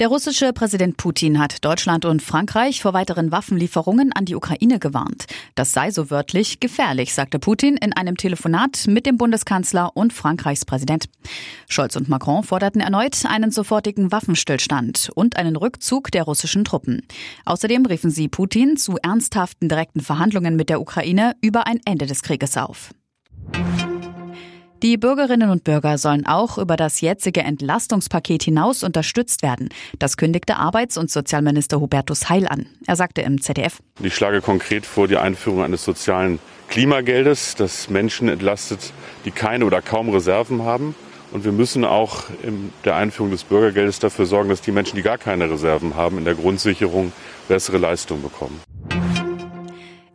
Der russische Präsident Putin hat Deutschland und Frankreich vor weiteren Waffenlieferungen an die Ukraine gewarnt. Das sei so wörtlich gefährlich, sagte Putin in einem Telefonat mit dem Bundeskanzler und Frankreichs Präsident. Scholz und Macron forderten erneut einen sofortigen Waffenstillstand und einen Rückzug der russischen Truppen. Außerdem riefen sie Putin zu ernsthaften direkten Verhandlungen mit der Ukraine über ein Ende des Krieges auf. Die Bürgerinnen und Bürger sollen auch über das jetzige Entlastungspaket hinaus unterstützt werden. Das kündigte Arbeits- und Sozialminister Hubertus Heil an. Er sagte im ZDF. Ich schlage konkret vor die Einführung eines sozialen Klimageldes, das Menschen entlastet, die keine oder kaum Reserven haben. Und wir müssen auch in der Einführung des Bürgergeldes dafür sorgen, dass die Menschen, die gar keine Reserven haben, in der Grundsicherung bessere Leistungen bekommen.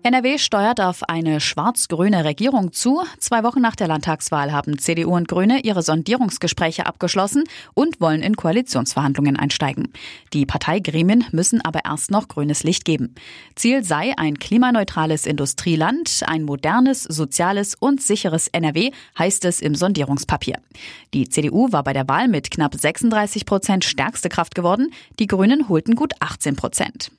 NRW steuert auf eine schwarz-grüne Regierung zu. Zwei Wochen nach der Landtagswahl haben CDU und Grüne ihre Sondierungsgespräche abgeschlossen und wollen in Koalitionsverhandlungen einsteigen. Die Parteigremien müssen aber erst noch grünes Licht geben. Ziel sei ein klimaneutrales Industrieland, ein modernes, soziales und sicheres NRW, heißt es im Sondierungspapier. Die CDU war bei der Wahl mit knapp 36 Prozent stärkste Kraft geworden. Die Grünen holten gut 18 Prozent.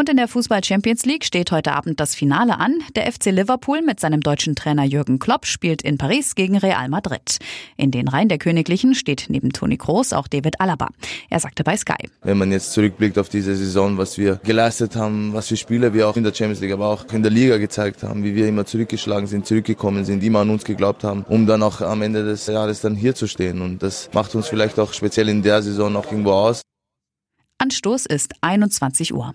Und in der Fußball Champions League steht heute Abend das Finale an. Der FC Liverpool mit seinem deutschen Trainer Jürgen Klopp spielt in Paris gegen Real Madrid. In den Reihen der Königlichen steht neben Toni Kroos auch David Alaba. Er sagte bei Sky. Wenn man jetzt zurückblickt auf diese Saison, was wir geleistet haben, was für Spieler wir auch in der Champions League, aber auch in der Liga gezeigt haben, wie wir immer zurückgeschlagen sind, zurückgekommen sind, immer an uns geglaubt haben, um dann auch am Ende des Jahres dann hier zu stehen. Und das macht uns vielleicht auch speziell in der Saison auch irgendwo aus. Anstoß ist 21 Uhr.